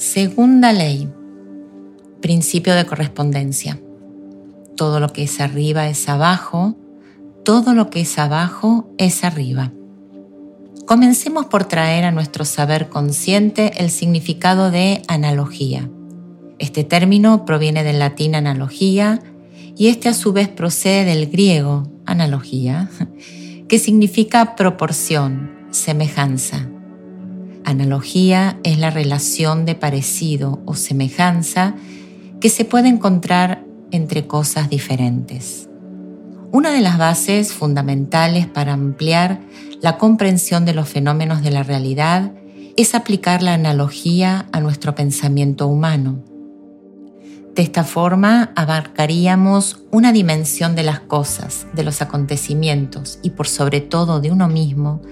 Segunda ley, principio de correspondencia. Todo lo que es arriba es abajo, todo lo que es abajo es arriba. Comencemos por traer a nuestro saber consciente el significado de analogía. Este término proviene del latín analogía y este a su vez procede del griego analogía, que significa proporción, semejanza. Analogía es la relación de parecido o semejanza que se puede encontrar entre cosas diferentes. Una de las bases fundamentales para ampliar la comprensión de los fenómenos de la realidad es aplicar la analogía a nuestro pensamiento humano. De esta forma abarcaríamos una dimensión de las cosas, de los acontecimientos y por sobre todo de uno mismo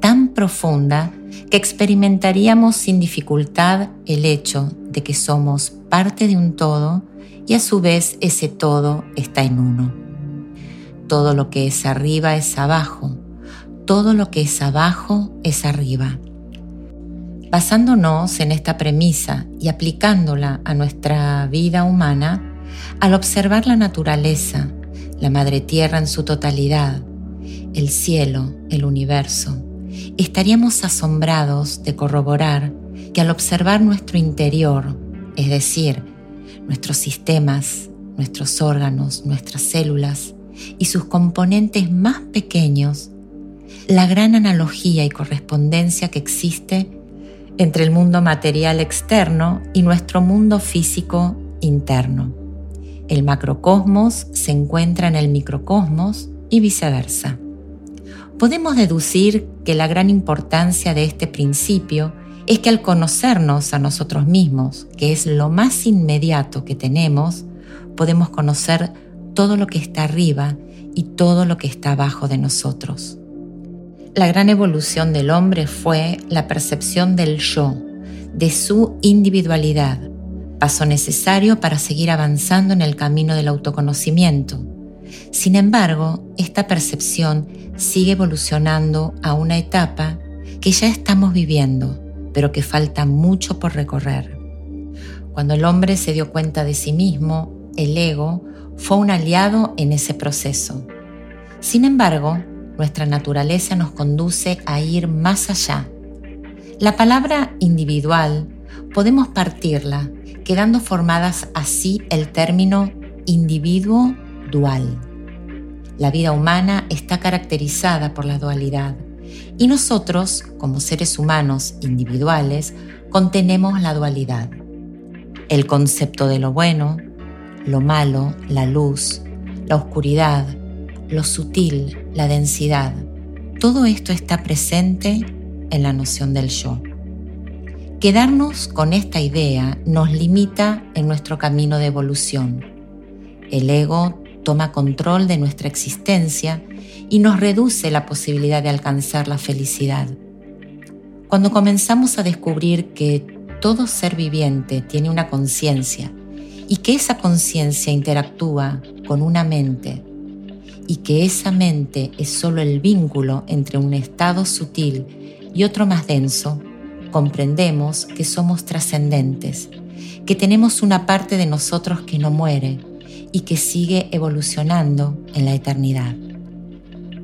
tan profunda que experimentaríamos sin dificultad el hecho de que somos parte de un todo y a su vez ese todo está en uno. Todo lo que es arriba es abajo, todo lo que es abajo es arriba. Basándonos en esta premisa y aplicándola a nuestra vida humana, al observar la naturaleza, la madre tierra en su totalidad, el cielo, el universo, estaríamos asombrados de corroborar que al observar nuestro interior, es decir, nuestros sistemas, nuestros órganos, nuestras células y sus componentes más pequeños, la gran analogía y correspondencia que existe entre el mundo material externo y nuestro mundo físico interno. El macrocosmos se encuentra en el microcosmos y viceversa podemos deducir que la gran importancia de este principio es que al conocernos a nosotros mismos, que es lo más inmediato que tenemos, podemos conocer todo lo que está arriba y todo lo que está abajo de nosotros. La gran evolución del hombre fue la percepción del yo, de su individualidad, paso necesario para seguir avanzando en el camino del autoconocimiento. Sin embargo, esta percepción sigue evolucionando a una etapa que ya estamos viviendo, pero que falta mucho por recorrer. Cuando el hombre se dio cuenta de sí mismo, el ego fue un aliado en ese proceso. Sin embargo, nuestra naturaleza nos conduce a ir más allá. La palabra individual podemos partirla, quedando formadas así el término individuo dual. La vida humana está caracterizada por la dualidad y nosotros, como seres humanos individuales, contenemos la dualidad. El concepto de lo bueno, lo malo, la luz, la oscuridad, lo sutil, la densidad, todo esto está presente en la noción del yo. Quedarnos con esta idea nos limita en nuestro camino de evolución. El ego toma control de nuestra existencia y nos reduce la posibilidad de alcanzar la felicidad. Cuando comenzamos a descubrir que todo ser viviente tiene una conciencia y que esa conciencia interactúa con una mente y que esa mente es solo el vínculo entre un estado sutil y otro más denso, comprendemos que somos trascendentes, que tenemos una parte de nosotros que no muere y que sigue evolucionando en la eternidad.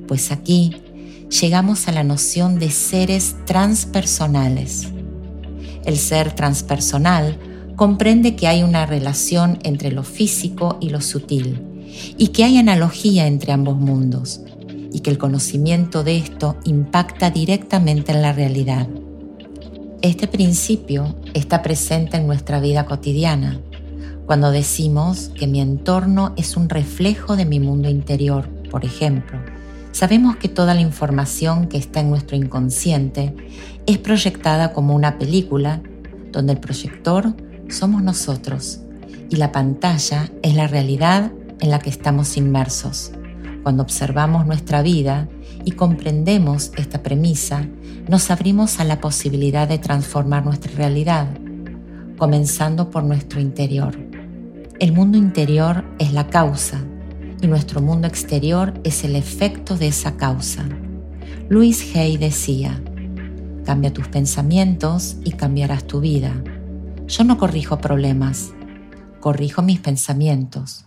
Pues aquí llegamos a la noción de seres transpersonales. El ser transpersonal comprende que hay una relación entre lo físico y lo sutil y que hay analogía entre ambos mundos y que el conocimiento de esto impacta directamente en la realidad. Este principio está presente en nuestra vida cotidiana cuando decimos que mi entorno es un reflejo de mi mundo interior, por ejemplo, sabemos que toda la información que está en nuestro inconsciente es proyectada como una película donde el proyector somos nosotros y la pantalla es la realidad en la que estamos inmersos. Cuando observamos nuestra vida y comprendemos esta premisa, nos abrimos a la posibilidad de transformar nuestra realidad, comenzando por nuestro interior. El mundo interior es la causa y nuestro mundo exterior es el efecto de esa causa. Luis Hay decía, cambia tus pensamientos y cambiarás tu vida. yo no corrijo problemas, corrijo mis pensamientos.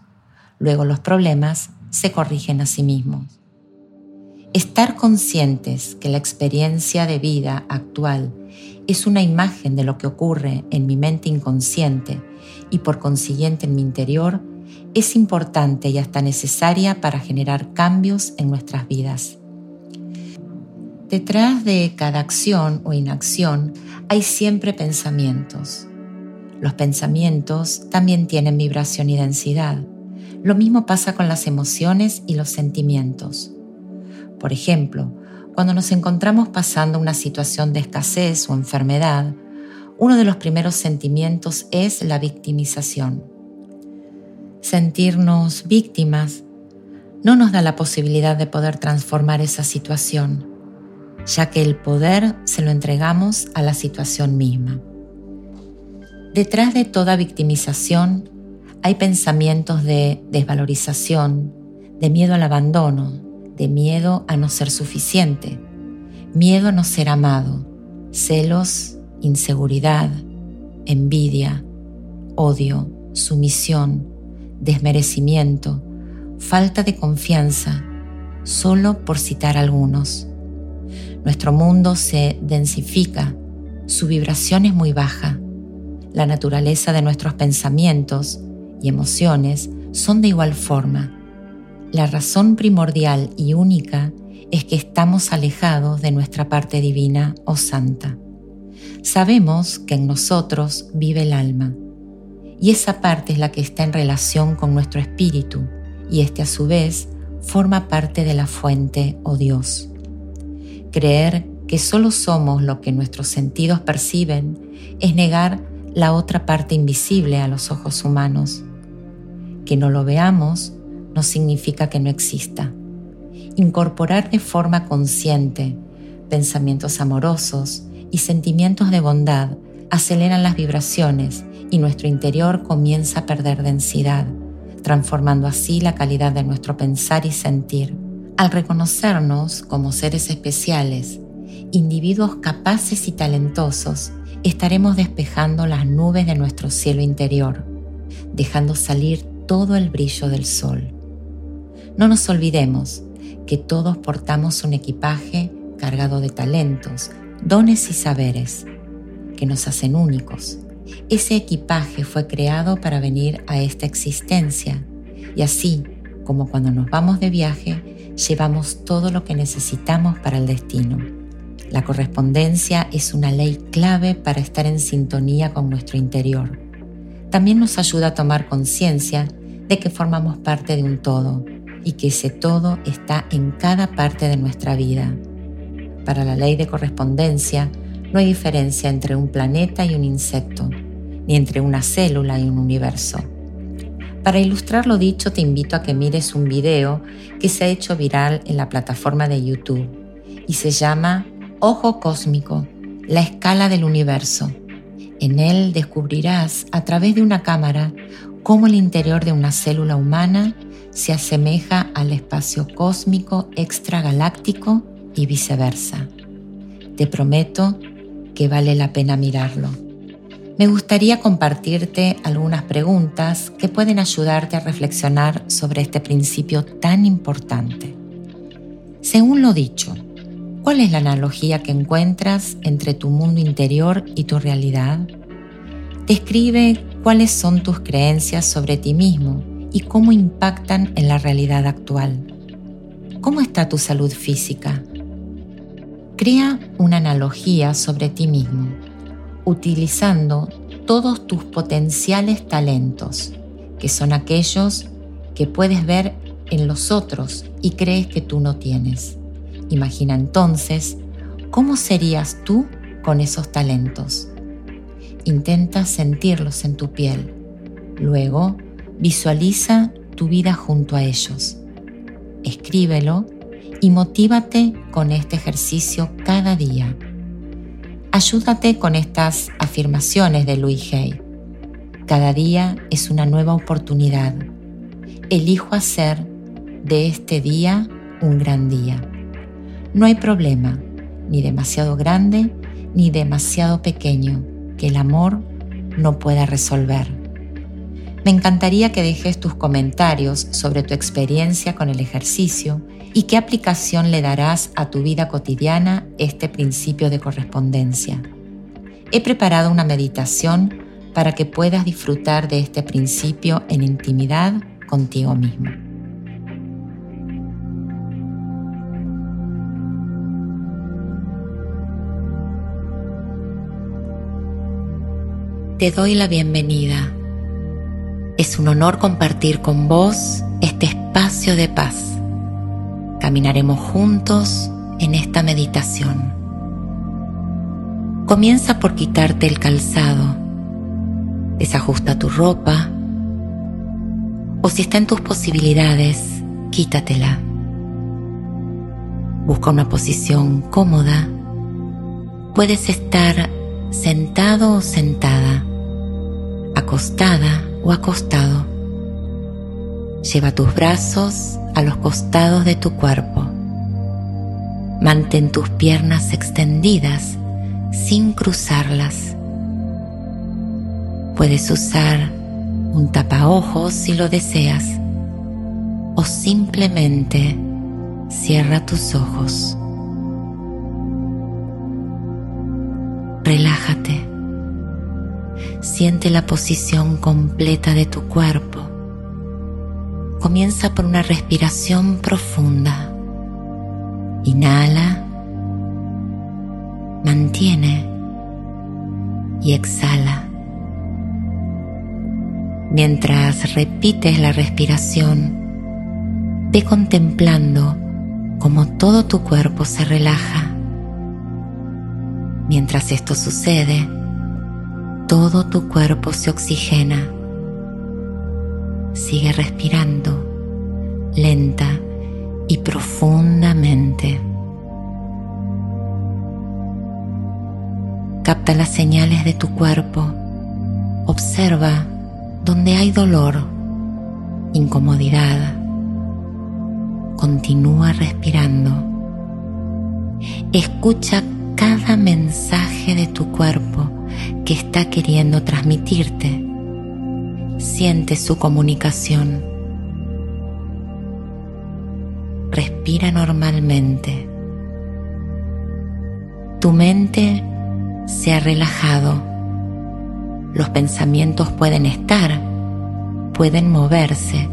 Luego los problemas se corrigen a sí mismos. Estar conscientes que la experiencia de vida actual es una imagen de lo que ocurre en mi mente inconsciente y por consiguiente en mi interior es importante y hasta necesaria para generar cambios en nuestras vidas. Detrás de cada acción o inacción hay siempre pensamientos. Los pensamientos también tienen vibración y densidad. Lo mismo pasa con las emociones y los sentimientos. Por ejemplo, cuando nos encontramos pasando una situación de escasez o enfermedad, uno de los primeros sentimientos es la victimización. Sentirnos víctimas no nos da la posibilidad de poder transformar esa situación ya que el poder se lo entregamos a la situación misma. Detrás de toda victimización hay pensamientos de desvalorización, de miedo al abandono, de miedo a no ser suficiente, miedo a no ser amado, celos, inseguridad, envidia, odio, sumisión, desmerecimiento, falta de confianza, solo por citar algunos. Nuestro mundo se densifica, su vibración es muy baja. La naturaleza de nuestros pensamientos y emociones son de igual forma. La razón primordial y única es que estamos alejados de nuestra parte divina o santa. Sabemos que en nosotros vive el alma, y esa parte es la que está en relación con nuestro espíritu, y este a su vez forma parte de la fuente o Dios. Creer que solo somos lo que nuestros sentidos perciben es negar la otra parte invisible a los ojos humanos. Que no lo veamos no significa que no exista. Incorporar de forma consciente pensamientos amorosos y sentimientos de bondad aceleran las vibraciones y nuestro interior comienza a perder densidad, transformando así la calidad de nuestro pensar y sentir. Al reconocernos como seres especiales, individuos capaces y talentosos, estaremos despejando las nubes de nuestro cielo interior, dejando salir todo el brillo del sol. No nos olvidemos que todos portamos un equipaje cargado de talentos, dones y saberes que nos hacen únicos. Ese equipaje fue creado para venir a esta existencia y así como cuando nos vamos de viaje, llevamos todo lo que necesitamos para el destino. La correspondencia es una ley clave para estar en sintonía con nuestro interior. También nos ayuda a tomar conciencia de que formamos parte de un todo y que ese todo está en cada parte de nuestra vida. Para la ley de correspondencia, no hay diferencia entre un planeta y un insecto, ni entre una célula y un universo. Para ilustrar lo dicho, te invito a que mires un video que se ha hecho viral en la plataforma de YouTube y se llama Ojo Cósmico, la escala del universo. En él descubrirás a través de una cámara cómo el interior de una célula humana se asemeja al espacio cósmico extragaláctico y viceversa. Te prometo que vale la pena mirarlo me gustaría compartirte algunas preguntas que pueden ayudarte a reflexionar sobre este principio tan importante. Según lo dicho, ¿cuál es la analogía que encuentras entre tu mundo interior y tu realidad? Describe cuáles son tus creencias sobre ti mismo y cómo impactan en la realidad actual. ¿Cómo está tu salud física? Crea una analogía sobre ti mismo utilizando todos tus potenciales talentos, que son aquellos que puedes ver en los otros y crees que tú no tienes. Imagina entonces cómo serías tú con esos talentos. Intenta sentirlos en tu piel. Luego, visualiza tu vida junto a ellos. Escríbelo y motívate con este ejercicio cada día. Ayúdate con estas afirmaciones de Louis Hay. Cada día es una nueva oportunidad. Elijo hacer de este día un gran día. No hay problema, ni demasiado grande ni demasiado pequeño, que el amor no pueda resolver. Me encantaría que dejes tus comentarios sobre tu experiencia con el ejercicio y qué aplicación le darás a tu vida cotidiana este principio de correspondencia. He preparado una meditación para que puedas disfrutar de este principio en intimidad contigo mismo. Te doy la bienvenida. Es un honor compartir con vos este espacio de paz. Caminaremos juntos en esta meditación. Comienza por quitarte el calzado. Desajusta tu ropa. O si está en tus posibilidades, quítatela. Busca una posición cómoda. Puedes estar sentado o sentada acostada o acostado. Lleva tus brazos a los costados de tu cuerpo. Mantén tus piernas extendidas sin cruzarlas. Puedes usar un tapaojos si lo deseas o simplemente cierra tus ojos. Relájate. Siente la posición completa de tu cuerpo. Comienza por una respiración profunda. Inhala, mantiene y exhala. Mientras repites la respiración, ve contemplando cómo todo tu cuerpo se relaja. Mientras esto sucede, todo tu cuerpo se oxigena. Sigue respirando lenta y profundamente. Capta las señales de tu cuerpo. Observa donde hay dolor, incomodidad. Continúa respirando. Escucha cada mensaje de tu cuerpo que está queriendo transmitirte. Siente su comunicación. Respira normalmente. Tu mente se ha relajado. Los pensamientos pueden estar, pueden moverse,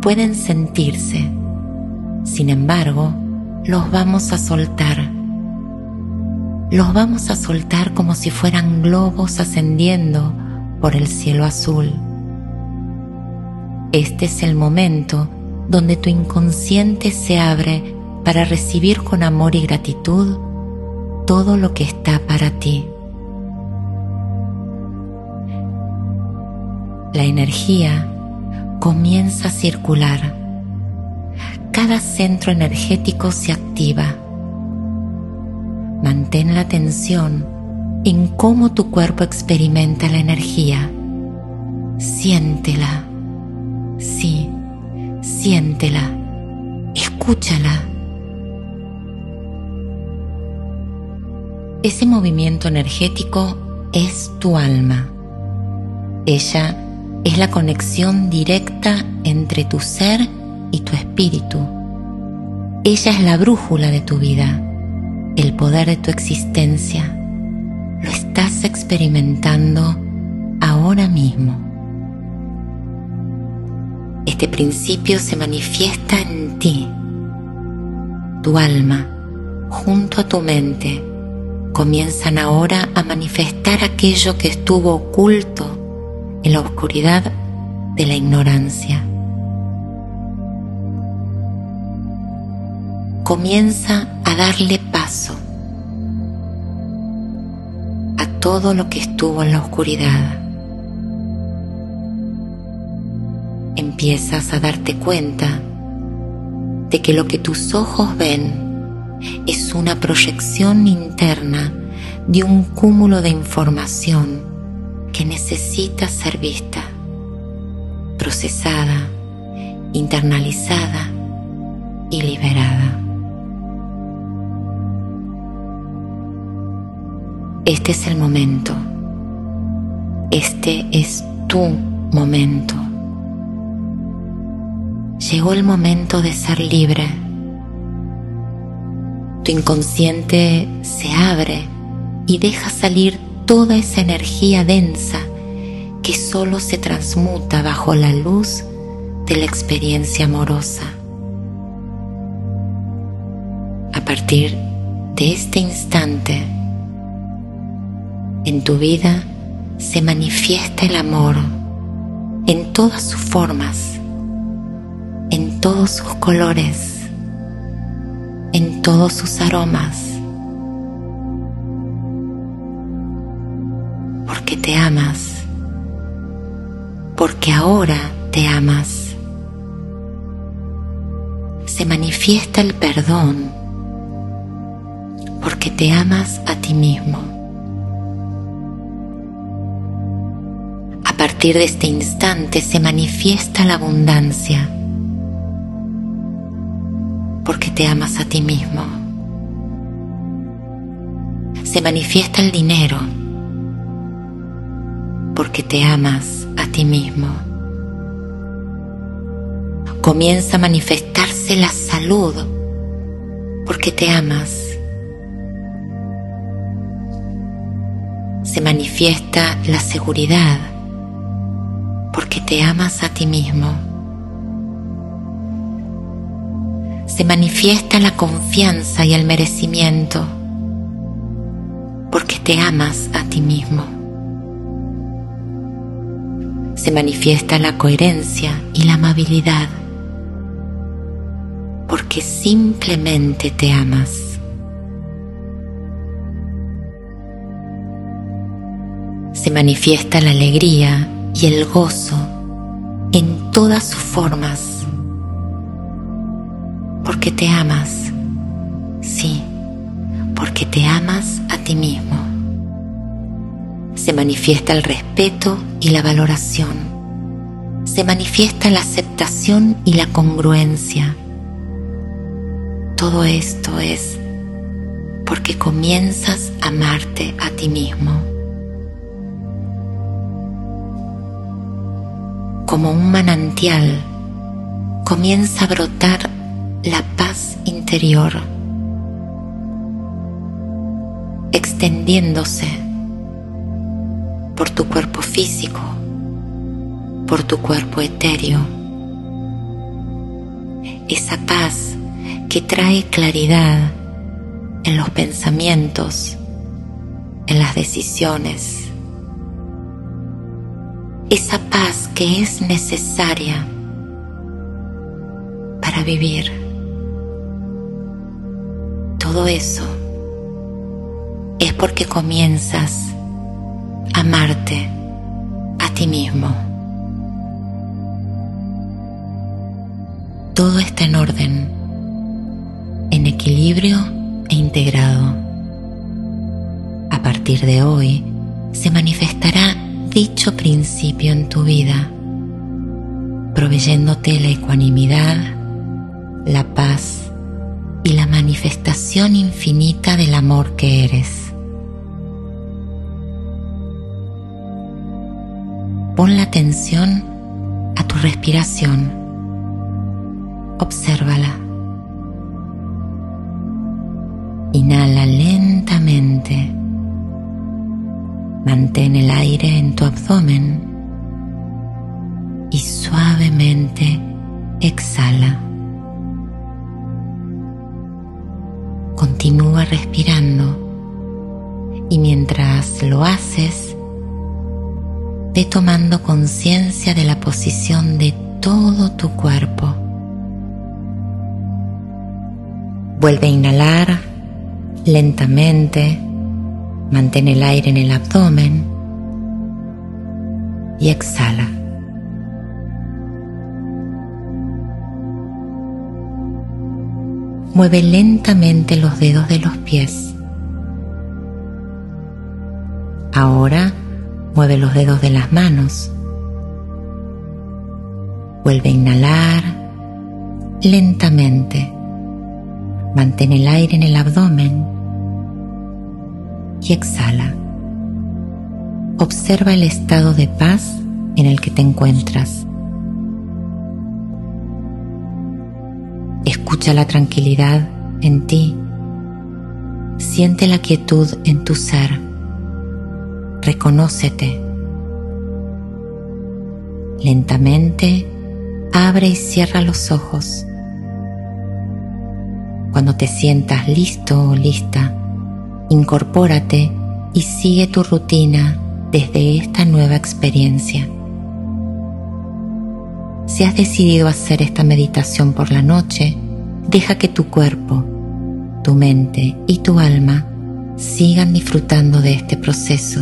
pueden sentirse. Sin embargo, los vamos a soltar los vamos a soltar como si fueran globos ascendiendo por el cielo azul. Este es el momento donde tu inconsciente se abre para recibir con amor y gratitud todo lo que está para ti. La energía comienza a circular. Cada centro energético se activa Mantén la atención en cómo tu cuerpo experimenta la energía. Siéntela. Sí, siéntela. Escúchala. Ese movimiento energético es tu alma. Ella es la conexión directa entre tu ser y tu espíritu. Ella es la brújula de tu vida el poder de tu existencia lo estás experimentando ahora mismo. Este principio se manifiesta en ti. Tu alma, junto a tu mente, comienzan ahora a manifestar aquello que estuvo oculto en la oscuridad de la ignorancia. Comienza a darle paso a todo lo que estuvo en la oscuridad. Empiezas a darte cuenta de que lo que tus ojos ven es una proyección interna de un cúmulo de información que necesita ser vista, procesada, internalizada y liberada. Este es el momento. Este es tu momento. Llegó el momento de ser libre. Tu inconsciente se abre y deja salir toda esa energía densa que solo se transmuta bajo la luz de la experiencia amorosa. A partir de este instante, en tu vida se manifiesta el amor en todas sus formas, en todos sus colores, en todos sus aromas, porque te amas, porque ahora te amas. Se manifiesta el perdón, porque te amas a ti mismo. Partir de este instante se manifiesta la abundancia porque te amas a ti mismo. Se manifiesta el dinero porque te amas a ti mismo. Comienza a manifestarse la salud porque te amas. Se manifiesta la seguridad porque te amas a ti mismo. Se manifiesta la confianza y el merecimiento porque te amas a ti mismo. Se manifiesta la coherencia y la amabilidad porque simplemente te amas. Se manifiesta la alegría y el gozo en todas sus formas. Porque te amas, sí, porque te amas a ti mismo. Se manifiesta el respeto y la valoración. Se manifiesta la aceptación y la congruencia. Todo esto es porque comienzas a amarte a ti mismo. Como un manantial, comienza a brotar la paz interior, extendiéndose por tu cuerpo físico, por tu cuerpo etéreo. Esa paz que trae claridad en los pensamientos, en las decisiones, esa paz que es necesaria para vivir. Todo eso es porque comienzas a amarte a ti mismo. Todo está en orden, en equilibrio e integrado. A partir de hoy se manifestará dicho principio en tu vida, proveyéndote la ecuanimidad, la paz y la manifestación infinita del amor que eres. Pon la atención a tu respiración. Obsérvala. Inhala lentamente Mantén el aire en tu abdomen y suavemente exhala. Continúa respirando y mientras lo haces, ve tomando conciencia de la posición de todo tu cuerpo. Vuelve a inhalar lentamente Mantén el aire en el abdomen y exhala. Mueve lentamente los dedos de los pies. Ahora mueve los dedos de las manos. Vuelve a inhalar lentamente. Mantén el aire en el abdomen y exhala. observa el estado de paz en el que te encuentras. Escucha la tranquilidad en ti. Siente la quietud en tu ser. Reconócete. Lentamente abre y cierra los ojos. Cuando te sientas listo o lista, incorpórate y sigue tu rutina desde esta nueva experiencia. Si has decidido hacer esta meditación por la noche, deja que tu cuerpo, tu mente y tu alma sigan disfrutando de este proceso,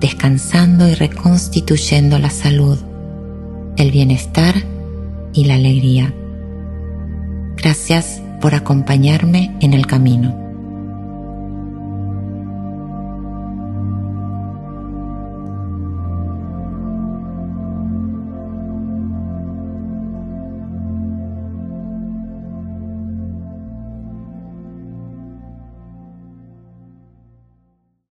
descansando y reconstituyendo la salud, el bienestar y la alegría. Gracias por acompañarme en el camino.